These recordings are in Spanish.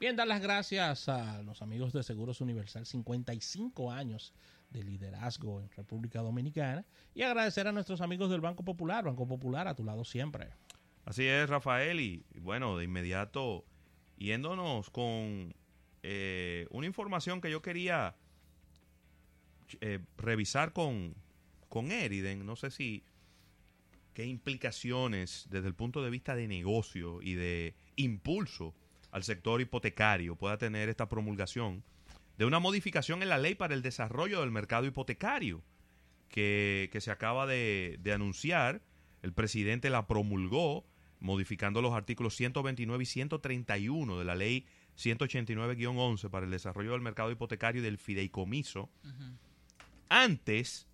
Bien, dar las gracias a los amigos de Seguros Universal, 55 años de liderazgo en República Dominicana, y agradecer a nuestros amigos del Banco Popular, Banco Popular a tu lado siempre. Así es, Rafael, y bueno, de inmediato, yéndonos con eh, una información que yo quería eh, revisar con, con Eriden, no sé si qué implicaciones desde el punto de vista de negocio y de impulso al sector hipotecario pueda tener esta promulgación de una modificación en la ley para el desarrollo del mercado hipotecario que, que se acaba de, de, anunciar. El presidente la promulgó modificando los artículos 129 y 131 de la ley 189-11 para el desarrollo del mercado hipotecario y del fideicomiso. Uh -huh. Antes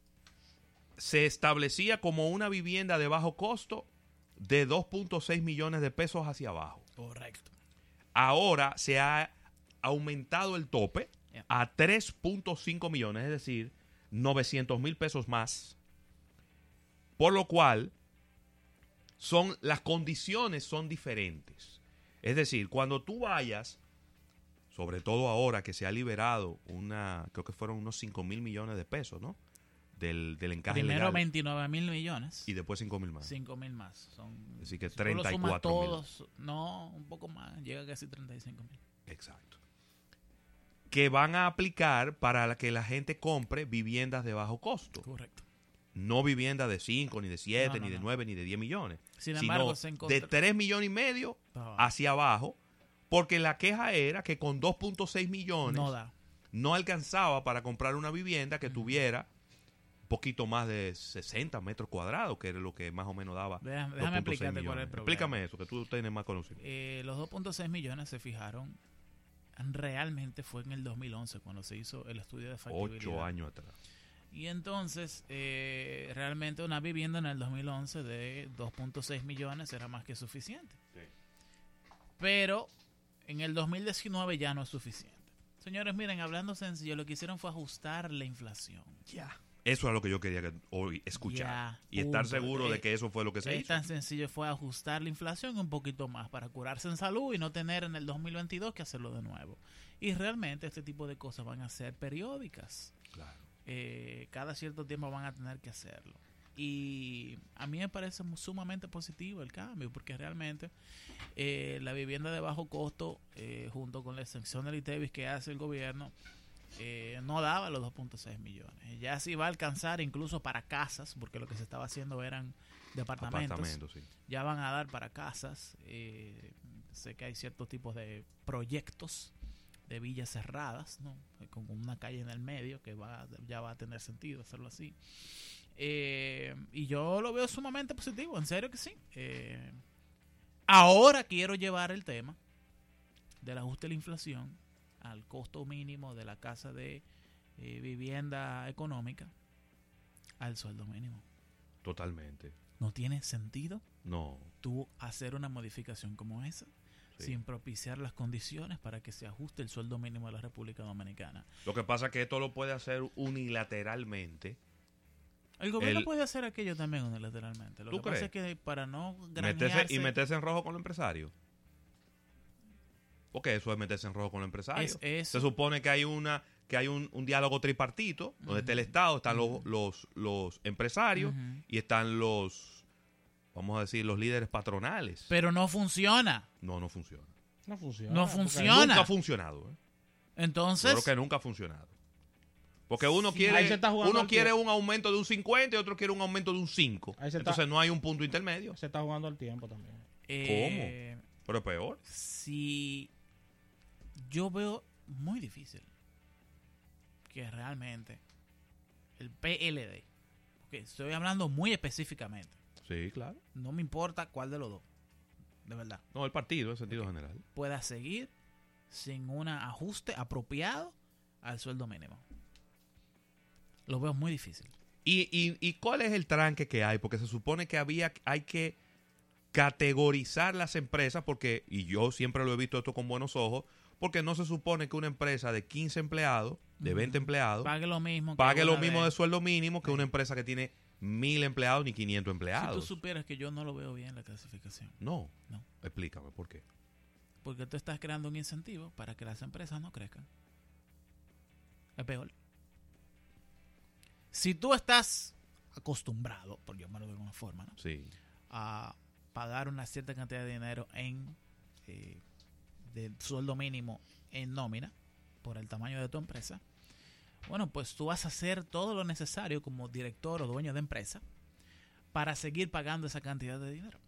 se establecía como una vivienda de bajo costo de 2.6 millones de pesos hacia abajo. Correcto ahora se ha aumentado el tope a 3.5 millones, es decir, 900 mil pesos más. Por lo cual, son, las condiciones son diferentes. Es decir, cuando tú vayas, sobre todo ahora que se ha liberado una, creo que fueron unos 5 mil millones de pesos, ¿no? Del, del encaje Primero legal. 29 mil millones. Y después 5 mil más. 5 mil más. Son, Así que si 34 todos, no, un poco más, llega a casi 35 mil. Exacto. Que van a aplicar para que la gente compre viviendas de bajo costo. Correcto. No viviendas de 5, ni de 7, No, no, ni de no. 9, ni de 10 millones. Sin sino embargo, se encontró- de 3 millones y medio hacia abajo. Porque la queja era que con 2.6 millones No da. no alcanzaba para comprar una vivienda que tuviera un poquito más de 60 metros cuadrados, que era lo que más o menos daba. Déjame- 2.6 déjame explicarte cuál es el problema. Explícame eso, que tú tienes más conocimiento. Eh, los 2.6 millones se fijaron realmente fue en el 2011 cuando se hizo el estudio de factibilidad. Ocho años atrás. Y entonces, eh, realmente una vivienda en el 2011 de 2.6 millones era más que suficiente. Pero en el 2019 ya no es suficiente. Señores, miren, hablando sencillo, lo que hicieron fue ajustar la inflación. Ya. Eso es lo que yo quería que hoy escuchar. Y estar seguro de Eh, que eso fue lo que se Es hizo. tan sencillo, fue ajustar la inflación un poquito más para curarse en salud y no tener en el 2022 que hacerlo de nuevo. Y realmente este tipo de cosas van a ser periódicas. Claro. Eh, cada cierto tiempo van a tener que hacerlo. Y a mí me parece sumamente positivo el cambio, porque realmente eh, la vivienda de bajo costo, eh, junto con la exención del ITEVIS que hace el gobierno, eh, no daba los 2.6 millones. Ya sí va a alcanzar incluso para casas, porque lo que se estaba haciendo eran departamentos. Apartamento, sí. Ya van a dar para casas. eh, sé que hay ciertos tipos de proyectos de villas cerradas, ¿no? con una calle en el medio que va, ya va a tener sentido hacerlo así. Eh, y yo lo veo sumamente positivo, en serio que sí. Eh, ahora quiero llevar el tema del ajuste de la inflación al costo mínimo de la casa de eh, vivienda económica al sueldo mínimo. Totalmente. No tiene sentido No. tú hacer una modificación como esa Sí. sin propiciar las condiciones para que se ajuste el sueldo mínimo de la República Dominicana. Lo que pasa es que esto lo puede hacer unilateralmente. El gobierno El- puede hacer aquello también unilateralmente. Lo ¿Tú que pasa es que para no Meterse, y meterse en rojo con los empresarios. Porque eso es meterse en rojo con los empresarios. Es Se supone que hay una que hay un, un diálogo tripartito, donde está el Estado, están los, los, los empresarios y están los, vamos a decir, los líderes patronales. Pero no funciona. no, no funciona. No funciona. No funciona. Nunca ha funcionado. ¿eh? Yo Entonces, creo que nunca ha funcionado. Porque uno Sí, quiere ahí se está jugando uno quiere tiempo. un aumento de un 50 y otro quiere un aumento de un 5. Ahí se está- Entonces no hay un punto intermedio. Se está jugando al tiempo también. eh, Pero es peor. si yo veo muy difícil que realmente el PLD, porque estoy hablando muy específicamente, Sí, claro. no me importa cuál de los dos, de verdad, No, el partido en sentido general. pueda seguir sin un ajuste apropiado al sueldo mínimo. Lo veo muy difícil. ¿Y, y, y cuál es el tranque que hay? Porque se supone que había hay que categorizar las empresas, porque, y yo siempre lo he visto esto con buenos ojos, porque no se supone que una empresa de 15 empleados, de 20 empleados, Pague lo mismo. pague lo mismo de- de sueldo mínimo que una empresa que tiene mil empleados ni 500 Si tú empleados. supieras que yo no lo veo bien la clasificación. no. No. Explícame por qué. Porque tú estás creando un incentivo para que las empresas no crezcan. Es peor. Si tú estás acostumbrado, por llamarlo de alguna forma, ¿no? Sí. a pagar una cierta cantidad de dinero en eh, de sueldo mínimo en nómina por el tamaño de tu empresa, bueno, pues tú vas a hacer todo lo necesario como director o dueño de empresa para seguir pagando esa cantidad de dinero.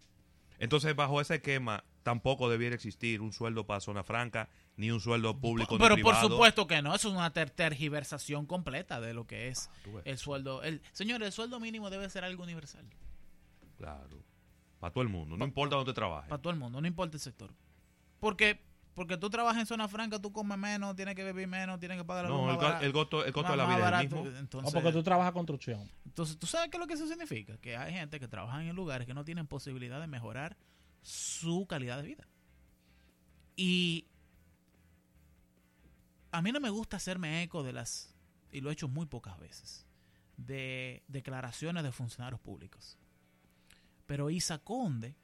Entonces, bajo ese esquema, tampoco debiera existir un sueldo para zona franca, ni un sueldo público ni Pero por supuesto que no, eso es una ter- tergiversación completa de lo que es ves. el sueldo. El, señor, el sueldo mínimo debe ser algo universal Claro. Para todo el mundo. No importa dónde trabajes. para todo el mundo, no importa el sector. Porque porque tú trabajas en zona franca, tú comes menos, tienes que vivir menos, tienes que pagar la No, el, barata- co- el costo, el costo de la vida es el barato. mismo. Entonces, No, porque tú trabajas construcción. entonces, ¿tú sabes qué es lo que eso significa? Que hay gente que trabaja en lugares que no tienen posibilidad de mejorar su calidad de vida. Y a mí no me gusta hacerme eco de las, y lo he hecho muy pocas veces, de declaraciones de funcionarios públicos. Pero Isa Conde,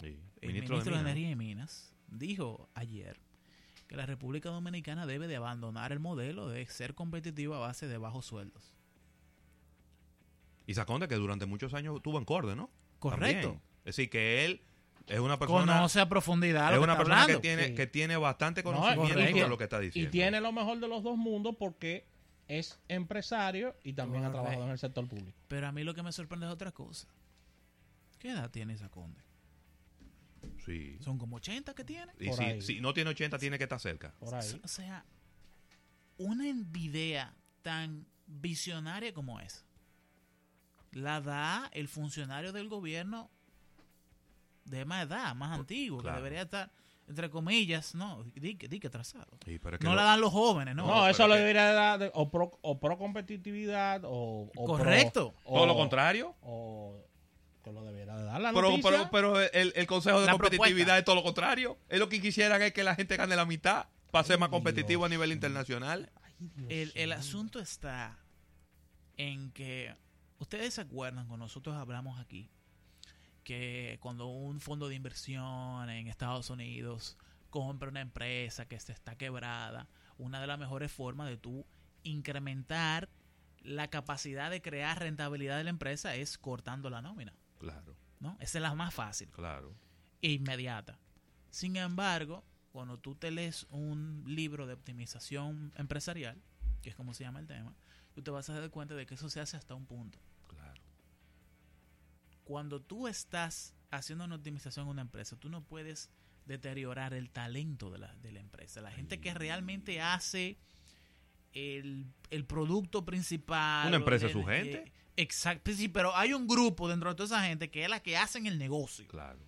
Sí. el Ministro ministro, de. Energía y Minas, dijo ayer que la República Dominicana debe de abandonar el modelo de ser competitiva a base de bajos sueldos. Y Saconde, que durante muchos años tuvo en Corde, ¿no? Correcto. También. Es decir, que él es una persona, Conoce a profundidad es lo que una está persona que tiene, Sí. que tiene bastante No, conocimiento sobre lo que está diciendo. Y tiene lo mejor de los dos mundos porque es empresario y también ha trabajado en el sector público. Pero a mí lo que me sorprende es otra cosa. ¿Qué edad tiene esa conde? Sí. Son como 80 que tiene. Y si, no tiene 80, tiene que estar cerca. Por ahí. O sea, una idea tan visionaria como esa la da el funcionario del gobierno de más edad, más antiguo, claro. que debería estar, entre comillas, no, di, que- di que atrasado. Sí, pero es que No lo- la dan los jóvenes, ¿no? No, No, eso lo que- debería dar de- o pro, o pro competitividad o, o pro- Correcto. o- todo lo contrario. O que lo debería de dar la Pero, noticia. pero, pero el, el Consejo de La Competitividad propuesta. es todo lo contrario. Es lo que quisieran es que la gente gane la mitad para ser más Dios. competitivo a nivel internacional. Ay, El, asunto está en que ustedes se acuerdan cuando nosotros hablamos aquí que cuando un fondo de inversión en Estados Unidos compra una empresa que se está quebrada, una de las mejores formas de tú incrementar la capacidad de crear rentabilidad de la empresa es cortando la nómina, Claro, ¿no? Esa es la más fácil claro. e inmediata. Sin embargo, cuando tú te lees un libro de optimización empresarial, que es como se llama el tema, tú te vas a dar cuenta de que eso se hace hasta un punto. Claro. Cuando tú estás haciendo una optimización en una empresa, tú no puedes deteriorar el talento de la, de la empresa. La gente que realmente hace el, el producto principal. Una empresa es su gente. Exacto, sí, pero hay un grupo dentro de toda esa gente que es la que hacen el negocio. Claro.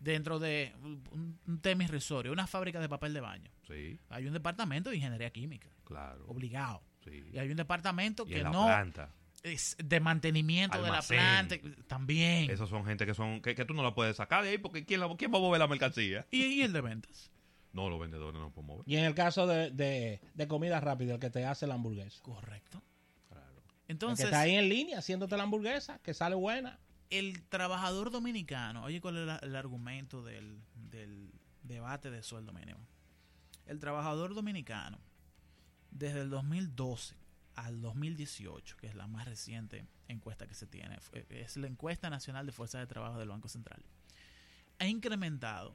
dentro de un, un tema irrisorio, una fábrica de papel de baño. Sí, Hay un departamento de ingeniería química, claro. obligado. Sí. Y hay un departamento Y que en la no planta. es de mantenimiento Almacén. de la planta también. Esos son gente que son que, que tú no la puedes sacar de ahí porque ¿quién, la- quién va a mover la mercancía? Y, y el de ventas. No, los vendedores no pueden mover. Y en el caso de, de, de comida rápida, el que te hace la hamburguesa. Correcto. El que Entonces, está ahí en línea haciéndote la hamburguesa, que sale buena. el trabajador dominicano, oye, ¿cuál es la- el argumento del, del debate de sueldo mínimo? El trabajador dominicano, desde el 2012 al 2018, que es la más reciente encuesta que se tiene, es la encuesta nacional de fuerza de trabajo del Banco Central, ha incrementado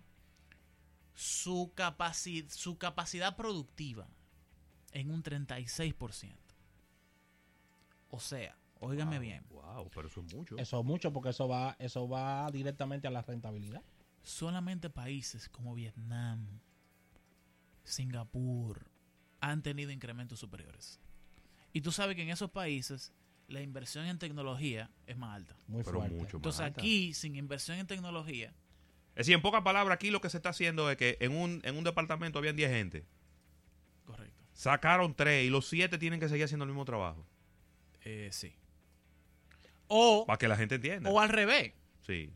su, capaci- su capacidad productiva en un 36%. O sea, óigame Wow, bien, Wow, pero eso es mucho. Eso es mucho porque eso va, eso va directamente a la rentabilidad. solamente países como Vietnam, Singapur han tenido incrementos superiores. Y tú sabes que en esos países la inversión en tecnología es más alta. Muy pero fuerte. mucho más. Entonces alta. aquí, sin inversión en tecnología, Es decir, en pocas palabras, aquí lo que se está haciendo es que en un, en un departamento habían 10 gente. correcto. Sacaron 3 y los 7 tienen que seguir haciendo el mismo trabajo. Eh, sí. O, Para que la gente entienda. o al revés. Sí.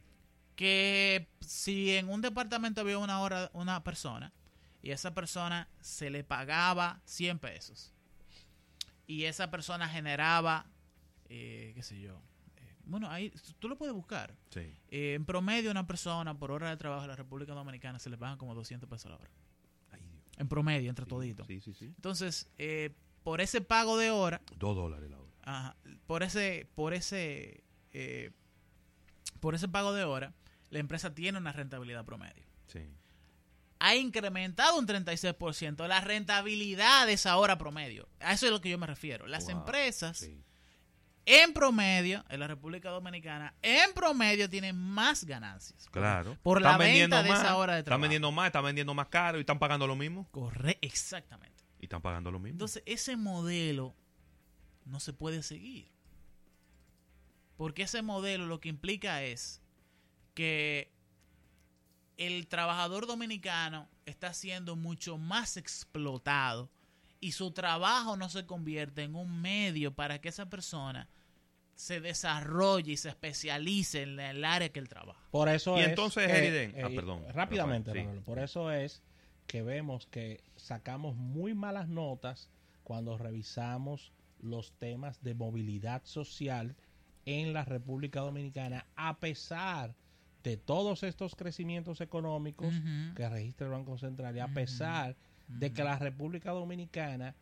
que si en un departamento había una hora una persona y esa persona se le pagaba 100 pesos y esa persona generaba, eh, qué sé yo, eh, bueno, ahí tú lo puedes buscar. Sí. Eh, en promedio una persona por hora de trabajo en la República Dominicana se le pagan como 200 pesos a la hora. Ay, Dios. En promedio, entre Sí, todito. Sí, sí, sí. Entonces, por ese pago de hora, Dos dólares la hora. Ajá, por ese, por ese, eh, por ese pago de hora, la empresa tiene una rentabilidad promedio. Sí. Ha incrementado un 36% la rentabilidad de esa hora promedio. A eso es lo que yo me refiero. Las Wow, empresas, Sí. en promedio, en la República Dominicana, en promedio tienen más ganancias. Claro. Por la Están venta de más, esa hora de Están trabajo. vendiendo más, están vendiendo más caro y están pagando lo mismo. Corre, exactamente. Y están pagando lo mismo. Entonces, ese modelo no se puede seguir. Porque ese modelo lo que implica es que el trabajador dominicano está siendo mucho más explotado y su trabajo no se convierte en un medio para que esa persona se desarrolle y se especialice en el área que él trabaja. Por eso Y es. entonces, eh, ah, eh, perdón, Rápidamente, sí. Manolo, por eso es que vemos que sacamos muy malas notas cuando revisamos los temas de movilidad social en la República Dominicana, a pesar de todos estos crecimientos económicos que registra el Banco Central y a pesar de que la República Dominicana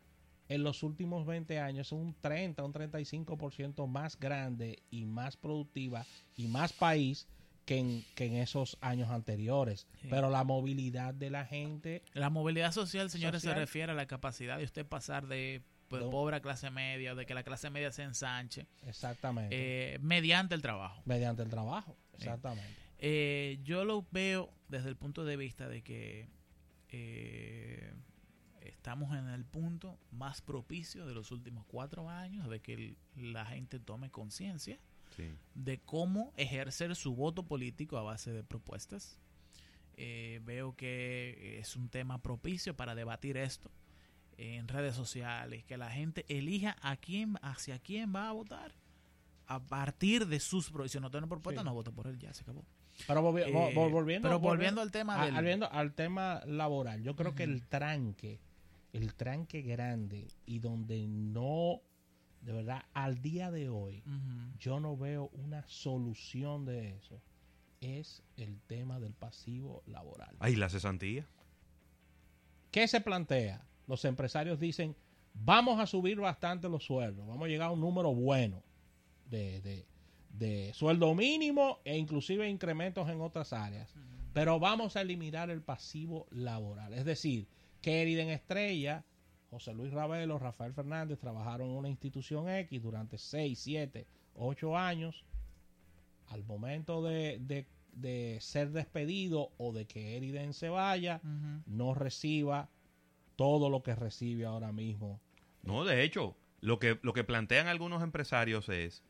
en los últimos 20 años es un 30, un 35% más grande y más productiva y más país que en, que en esos años anteriores. Sí. Pero la movilidad de la gente, La movilidad social, señores, Social. se refiere a la capacidad de usted pasar de pues, No. pobre a clase media, de que la clase media se ensanche, exactamente, eh, mediante el trabajo. mediante el trabajo, exactamente. Eh, yo lo veo desde el punto de vista de que eh, estamos en el punto más propicio de los últimos cuatro años de que el- la gente tome conciencia Sí. de cómo ejercer su voto político a base de propuestas. Eh, veo que es un tema propicio para debatir esto en redes sociales, que la gente elija a quién, hacia quién va a votar a partir de sus propuestas. Si no tiene propuesta, Sí. no voto por él, ya se acabó. Pero volvi- Eh, vol- vol- volviendo, pero volviendo al tema a- del- volviendo al tema laboral, yo creo que el tranque, el tranque grande y donde no, de verdad, al día de hoy, yo no veo una solución de eso, es el tema del pasivo laboral. Ahí la cesantía. ¿Qué se plantea? Los empresarios dicen, vamos a subir bastante los sueldos, vamos a llegar a un número bueno de, de- de sueldo mínimo e inclusive incrementos en otras áreas, pero vamos a eliminar el pasivo laboral. Es decir, que Eriden Estrella, José Luis Ravelo, Rafael Fernández trabajaron en una institución X durante 6, 7, 8 años. Al momento de, de- de ser despedido o de que Eriden se vaya, no reciba todo lo que recibe ahora mismo. No, de hecho, lo que, lo que plantean algunos empresarios es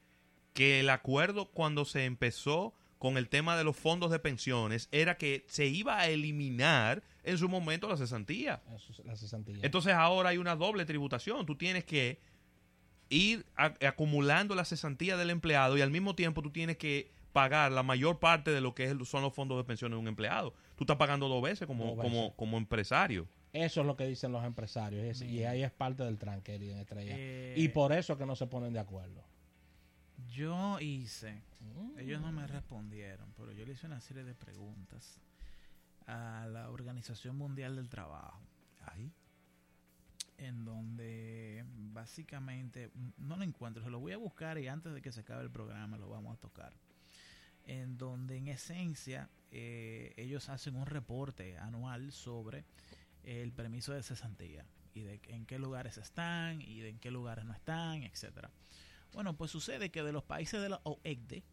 que el acuerdo cuando se empezó con el tema de los fondos de pensiones era que se iba a eliminar en su momento la cesantía. La cesantía. Entonces ahora hay una doble tributación. Tú tienes que ir acumulando la cesantía del empleado y al mismo tiempo tú tienes que pagar la mayor parte de lo que son los fondos de pensiones de un empleado. Tú estás pagando dos veces como, Dos veces. como, como empresario. Eso es lo que dicen los empresarios. y es- y Mira. ahí es parte del tranque Eriden Estrella. Eh, y por eso es que no se ponen de acuerdo. Yo hice, Mm. ellos no me respondieron, pero yo le hice una serie de preguntas a la Organización Mundial del Trabajo, en donde básicamente, no lo encuentro, se lo voy a buscar y antes de que se acabe el programa lo vamos a tocar. En donde en esencia eh, ellos hacen un reporte anual sobre el permiso de cesantía y de en qué lugares están y de en qué lugares no están, etcétera. Bueno, pues sucede que de los países de la OECDE,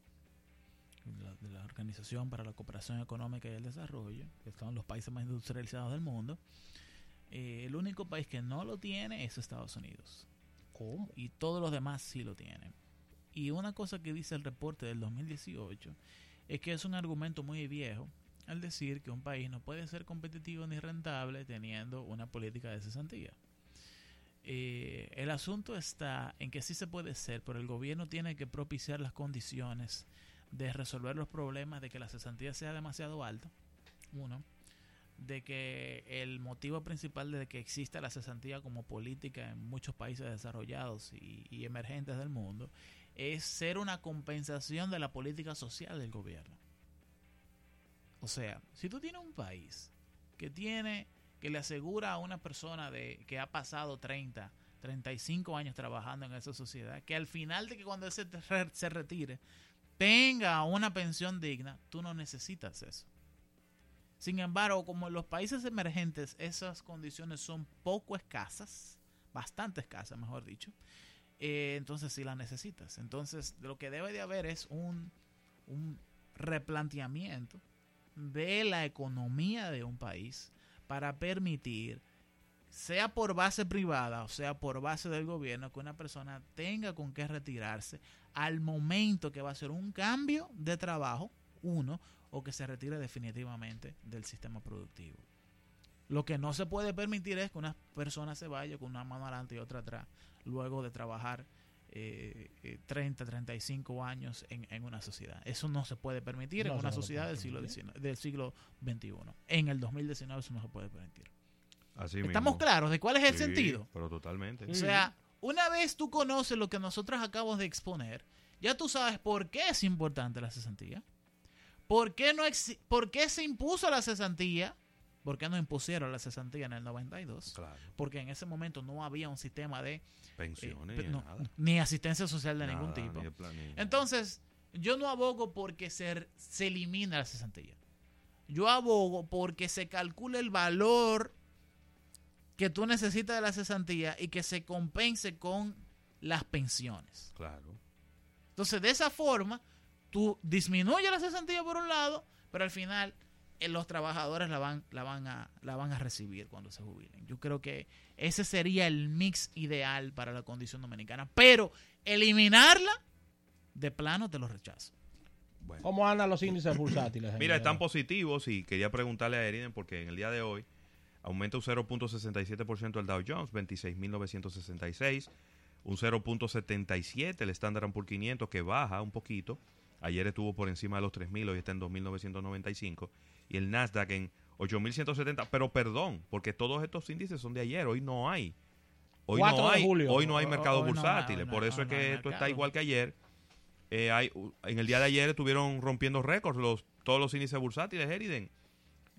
de la, de la Organización para la Cooperación Económica y el Desarrollo, que son los países más industrializados del mundo, eh, el único país que no lo tiene es Estados Unidos. ¿Cómo? Y todos los demás sí lo tienen. Y una cosa que dice el reporte del 2018 es que es un argumento muy viejo al decir que un país no puede ser competitivo ni rentable teniendo una política de cesantía. Eh, el asunto está en que sí se puede ser, pero el gobierno tiene que propiciar las condiciones de resolver los problemas de que la cesantía sea demasiado alta. Uno, de que el motivo principal de que exista la cesantía como política en muchos países desarrollados y, y emergentes del mundo es ser una compensación de la política social del gobierno. O sea, si tú tienes un país que tiene que le asegura a una persona de que ha pasado 30, 35 años trabajando en esa sociedad, que al final de que cuando él se, se retire tenga una pensión digna, tú no necesitas eso. Sin embargo, como en los países emergentes esas condiciones son poco escasas, bastante escasas, mejor dicho, eh, entonces sí las necesitas. Entonces, lo que debe de haber es un replanteamiento de la economía de un país para permitir, sea por base privada o sea por base del gobierno, que una persona tenga con qué retirarse al momento que va a ser un cambio de trabajo, uno, o que se retire definitivamente del sistema productivo. Lo que no se puede permitir es que una persona se vaya con una mano adelante y otra atrás, luego de trabajar eh, 30, 35 años en, en, una sociedad. Eso no se puede permitir no en una sociedad del siglo, XIX, del siglo XXI. En el 2019 eso no se puede permitir. Así ¿Estamos mismo. claros de cuál es el Sí, sentido? Pero totalmente. O sea, una vez tú conoces lo que nosotros acabamos de exponer, ya tú sabes por qué es importante la cesantía. ¿Por qué, no ¿Por qué se impuso la cesantía? ¿Por qué no impusieron la cesantía en el 92? Claro. Porque en ese momento no había un sistema de... eh, Pensiones pe- ni no, nada. ni asistencia social de ningún tipo. ni de plan- ni- Entonces, yo no abogo porque se, se elimine la cesantía. Yo abogo porque se calcule el valor que tú necesitas de la cesantía y que se compense con las pensiones. Claro. Entonces, de esa forma, tú disminuyes la cesantía por un lado, pero al final los trabajadores la van, la, van a, la van a recibir cuando se jubilen. Yo creo que ese sería el mix ideal para la condición dominicana. Pero eliminarla, de plano te lo rechazo. Bueno. ¿Cómo andan los índices bursátiles? Mira, están positivos y quería preguntarle a Eriden porque en el día de hoy aumenta un 0.67% el Dow Jones, 26.966, un 0.77 el Standard Poor's 500 que baja un poquito. Ayer estuvo por encima de los 3.000, hoy está en 2.995 y el Nasdaq en 8.170, pero perdón, porque todos estos índices son de ayer, hoy no hay. Hoy 4 no de hay, julio. hoy no hay Hoy- mercados hoy no no- por eso es que esto está mercado. igual que ayer. Eh, hay, en el día de ayer estuvieron rompiendo récords los, todos los índices bursátiles, Eriden.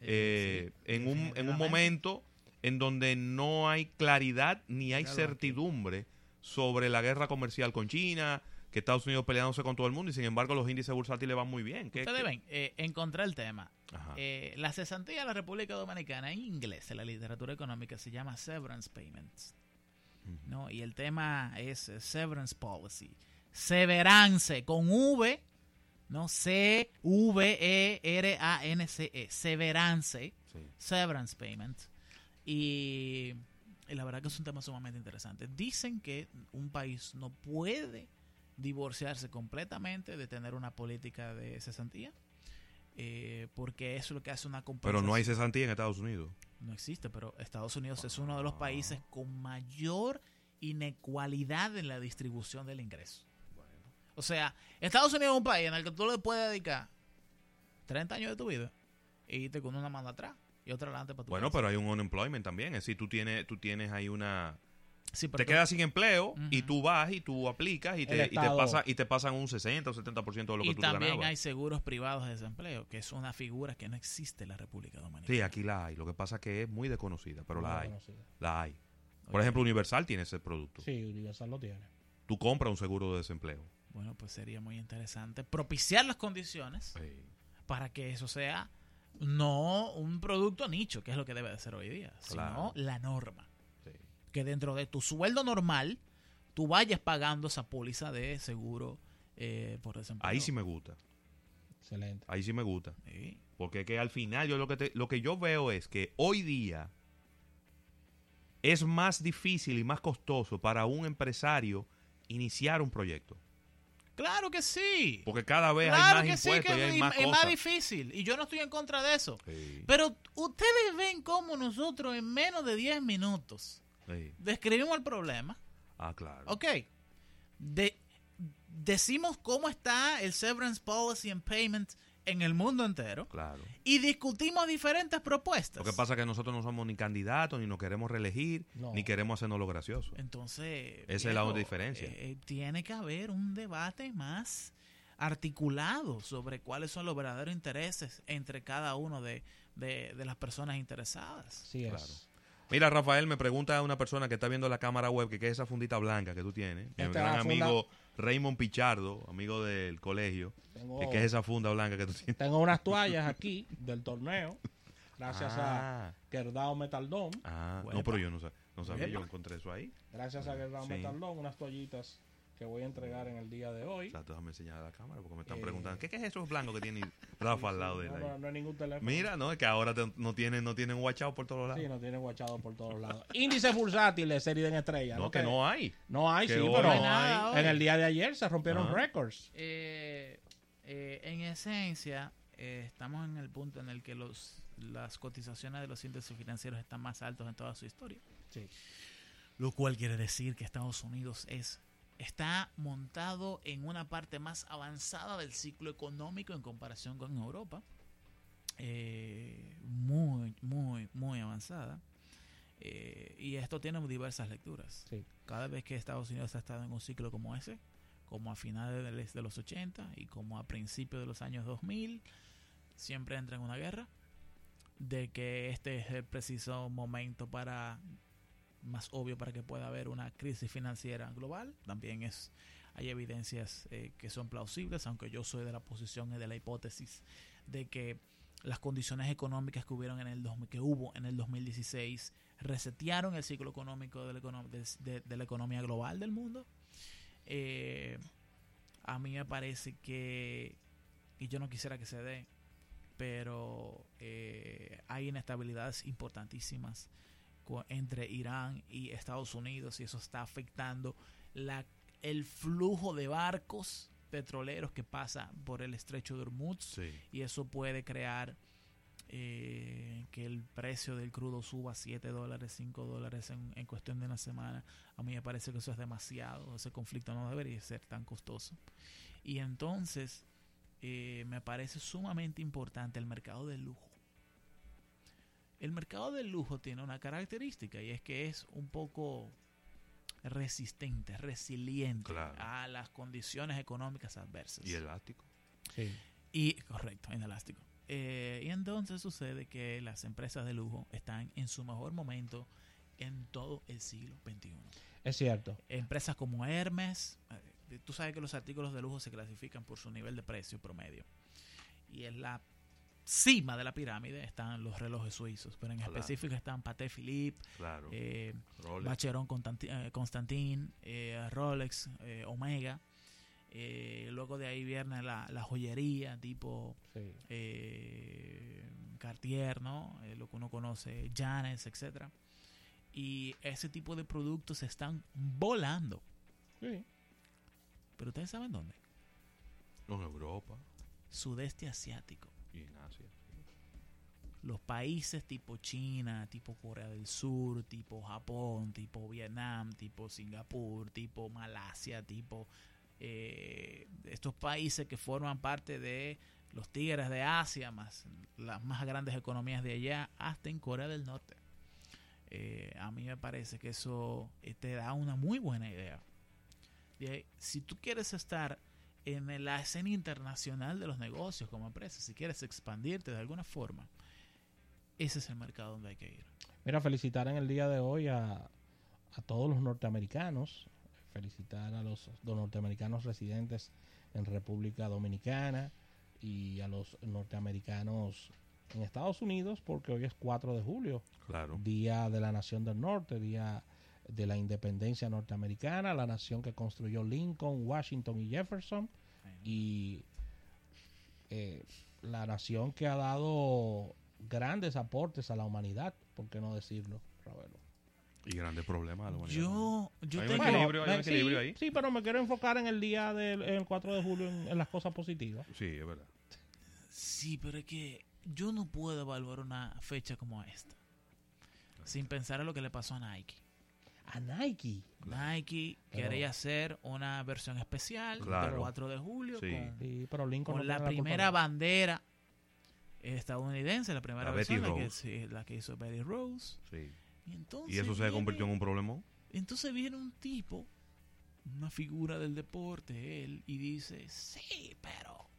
Eh, en, un, en un momento en donde no hay claridad ni hay Claro, certidumbre sobre la guerra comercial con China, que Estados Unidos peleándose con todo el mundo y sin embargo los índices bursátiles van muy bien. ¿Qué- Ustedes qué- ven, eh, encontré el tema. Eh, la cesantía de la República Dominicana en inglés, en la literatura económica, se llama severance payments. ¿no? Y el tema es eh, severance policy. Severance con V, ¿no? C-V-E-R-A-N-C-E. Severance. Sí. Severance payment. Y, y la verdad que es un tema sumamente interesante. Dicen que un país no puede divorciarse completamente de tener una política de cesantía. eh, porque eso es lo que hace una Pero compensación. no hay cesantía en Estados Unidos. No existe, pero Estados Unidos es uno de los países con mayor inecualidad en la distribución del ingreso. O sea, Estados Unidos es un país en el que tú le puedes dedicar 30 años de tu vida y irte con una mano atrás y otra adelante para tu Bueno, casa. pero hay un unemployment también. Es decir, tú tienes, tú tienes ahí una... Sí, Te quedas sin empleo y tú vas y tú aplicas y te, y te, pasa, y te pasan un 60 o 70% de lo que y tú te también ganabas. hay seguros privados de desempleo, que es una figura que no existe en la República Dominicana. Sí, aquí la hay. Lo que pasa es que es muy desconocida, pero la hay. La hay. Por ejemplo, Universal tiene ese producto. Sí, Universal lo tiene. Tú compras un seguro de desempleo. Bueno, pues sería muy interesante propiciar las condiciones para que eso sea no un producto nicho, que es lo que debe de ser hoy día, Claro. sino la norma. Que dentro de tu sueldo normal, tú vayas pagando esa póliza de seguro eh, por desempleo. Ahí sí me gusta. Excelente. Ahí sí me gusta. Sí. Porque es que al final yo lo que, te- lo que yo veo es que hoy día es más difícil y más costoso para un empresario iniciar un proyecto. Claro que sí. Porque cada vez Claro hay que más sí, impuestos que y hay es, más es más difícil. Y yo no estoy en contra de eso. Sí, Pero ustedes ven cómo nosotros en menos de 10 minutos sí. describimos el problema. Ah, claro. Ok. De, decimos cómo está el severance policy and payment en el mundo entero Claro. y discutimos diferentes propuestas. Lo que pasa es que nosotros no somos ni candidatos, ni nos queremos reelegir, No. ni queremos hacernos lo gracioso. Entonces, Esa es la diferencia. eh, eh, tiene que haber un debate más articulado sobre cuáles son los verdaderos intereses entre cada uno de, de- de las personas interesadas. Sí es. Mira, Rafael, me pregunta una persona que está viendo la cámara web que qué es esa fundita blanca que tú tienes. Mi Esta gran funda- amigo Raymond Pichardo, amigo del colegio. Tengo, que ¿Qué es esa funda blanca que tú tienes? tengo unas toallas aquí del torneo. Gracias a Ah, Kerdao Metal Dome. ah, no, pero yo no, sa- no sabía, yo Huepa. encontré eso ahí. Gracias a Kerdao Sí. Metal Dome, unas toallitas que voy a entregar en el día de hoy. Exacto, déjame enseñar a la cámara porque me están Eh, preguntando, ¿qué, qué es eso blanco que tiene Rafa al lado de él No, no, no hay ningún teléfono. Mira, no, es que ahora te- no tienen, no tienen guachado por todos lados. Sí, no tiene guachado por todos lados. Índices bursátiles, serie en estrella. no, que no hay. No hay, que sí, pero no hay nada en el día de ayer se rompieron récords. Eh, eh, en esencia, eh, estamos en el punto en el que los, las cotizaciones de los índices financieros están más altos en toda su historia. Sí. Lo cual quiere decir que Estados Unidos es está montado en una parte más avanzada del ciclo económico en comparación con Europa. Eh, muy, muy, muy avanzada. Eh, y esto tiene diversas lecturas. Sí. Cada vez que Estados Unidos ha estado en un ciclo como ese, como a finales de, los 80 y como a principios de los años 2000, siempre entra en una guerra de que este es el preciso momento para más obvio para que pueda haber una crisis financiera global. También es hay evidencias eh, que son plausibles, aunque yo soy de la posición y de la hipótesis de que las condiciones económicas que hubieron en el 2000 que hubo en el 2016 resetearon el ciclo económico de la, economía global del mundo. Eh, a mí me parece que y yo no quisiera que se dé, pero eh, hay inestabilidades importantísimas entre Irán y Estados Unidos y eso está afectando la, el flujo de barcos petroleros que pasa por el estrecho de Hormuz Sí. y eso puede crear eh, que el precio del crudo suba 7 dólares, 5 dólares en, en cuestión de una semana. A mí me parece que eso es demasiado, ese conflicto no debería ser tan costoso. Y entonces eh, me parece sumamente importante el mercado del lujo. El mercado del lujo tiene una característica y es que es un poco resistente, resiliente Claro. a las condiciones económicas adversas. Y elástico. Sí. Y correcto, inelástico. Eh, y entonces sucede que las empresas de lujo están en su mejor momento en todo el siglo XXI. Es cierto. Empresas como Hermes, eh, tú sabes que los artículos de lujo se clasifican por su nivel de precio promedio. Y en la cima de la pirámide están los relojes suizos, pero en Claro. específico están Patek Philippe, Claro. eh, Rolex. Vacheron Constanti- eh, Constantin, eh, Rolex, eh, Omega. Eh, luego de ahí viene la, la joyería tipo Sí. eh, Cartier, ¿no? Eh, lo que uno conoce, Janes, etcétera. Y ese tipo de productos están volando. Sí. Pero ustedes saben dónde? En Europa Sudeste asiático. Los países tipo China, tipo Corea del Sur, tipo Japón, tipo Vietnam, tipo Singapur, tipo Malasia, tipo eh, estos países que forman parte de los tigres de Asia, más las más grandes economías de allá, hasta en Corea del Norte. Eh, a mí me parece que eso eh, te da una muy buena idea. De, si tú quieres estar en la escena internacional de los negocios como empresa, si quieres expandirte de alguna forma, ese es el mercado donde hay que ir. Mira, felicitar en el día de hoy a, a todos los norteamericanos, felicitar a los, los norteamericanos residentes en República Dominicana y a los norteamericanos en Estados Unidos, porque hoy es 4 de julio, Claro. Día de la Nación del Norte, Día de la Independencia Norteamericana, la nación que construyó Lincoln, Washington y Jefferson, y eh, la nación que ha dado grandes aportes a la humanidad, ¿por qué no decirlo, Ravelo? Y grandes problemas. de la humanidad. Yo, yo Hay un equilibrio, hay un sí, ahí. Sí, pero me quiero enfocar en el día del el 4 de julio, en, en las cosas positivas. Sí, es verdad. Sí, pero es que yo no puedo evaluar una fecha como esta sin pensar en lo que le pasó a Nike. A Nike. Nike Pero- quería hacer una versión especial Claro. del 4 de julio Sí. con, Sí, pero Lincoln con no la primera de- bandera estadounidense, la primera La versión, Betty la que, sí, la que hizo Betty Rose. Sí. Y, entonces Y eso se viene- convirtió en un problemón. Entonces viene un tipo, una figura del deporte, él, y dice, sí, pero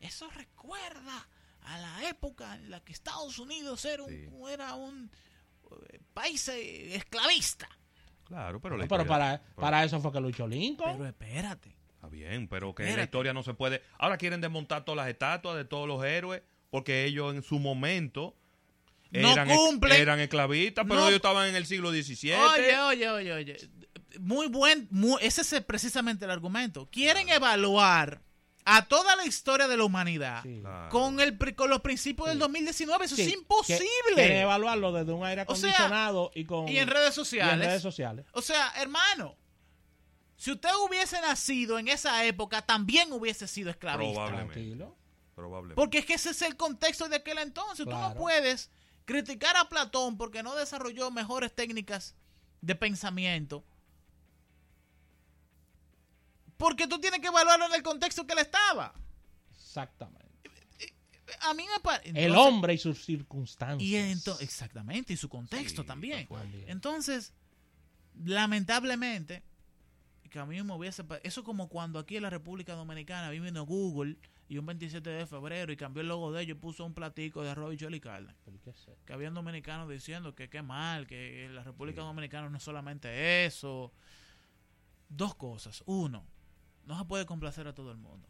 eso recuerda a la época en la que Estados Unidos era un, Sí. era un eh, país eh, esclavista. Claro, pero la No, pero para, para eso fue que luchó Lincoln. Pero espérate. Está bien, pero que la Espérate. historia no se puede. Ahora quieren desmontar todas las estatuas de todos los héroes porque ellos en su momento No eran, cumplen. eran esclavistas, pero No- ellos estaban en el siglo XVII. Oye, oye, oye, oye. Muy buen, muy- ese es precisamente el argumento. Quieren evaluar a toda la historia de la humanidad Sí. Claro. con, el, con los principios del Sí. 2019. Eso Sí, es que- imposible. Quieren evaluarlo desde un aire O sea, acondicionado y con y en redes y sociales. en redes sociales. O sea, hermano, si usted hubiese nacido en esa época, también hubiese sido esclavista. Probablemente. Tranquilo. Probablemente. Porque es que ese es el contexto de aquel entonces. Tú no Claro. puedes criticar a Platón porque no desarrolló mejores técnicas de pensamiento. Porque tú tienes que evaluarlo en el contexto que él estaba. Exactamente. A mí me parece... el hombre y sus circunstancias. Y ento- exactamente, y su contexto Sí, también. Entonces, lamentablemente, que a mí me hubiese... Eso como cuando aquí en la República Dominicana vino Google y un 27 de febrero y cambió el logo de ellos y puso un platico de arroz y chile y carne. Que habían dominicanos diciendo que qué mal, que la República Dominicana no es solamente eso. Dos cosas. Uno, no se puede complacer a todo el mundo.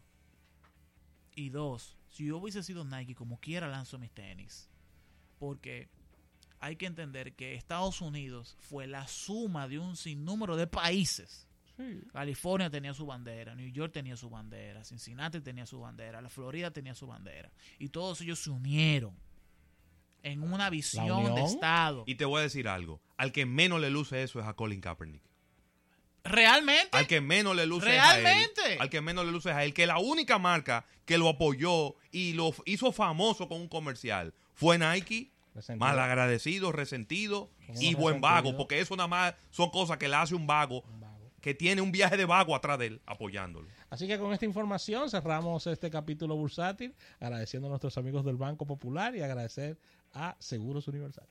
Y dos, si yo hubiese sido Nike, como quiera lanzo mis tenis. Porque hay que entender que Estados Unidos fue la suma de un sinnúmero de países. Sí. California tenía su bandera, New York tenía su bandera, Cincinnati tenía su bandera, la Florida tenía su bandera. Y todos ellos se unieron en una visión de? Estado. Y te voy a decir algo. Al que menos le luce eso es a Colin Kaepernick. Realmente, Al que menos le luce es a él. Realmente. Al que menos le luce a él. Que la única marca que lo apoyó y lo hizo famoso con un comercial fue Nike. Resentido. Mal agradecido, resentido y buen vago. Porque eso nada más son cosas que le hace un vago Un vago. que tiene un viaje de vago atrás de él apoyándolo. Así que con esta información cerramos este capítulo bursátil, agradeciendo a nuestros amigos del Banco Popular y agradecer a Seguros Universal.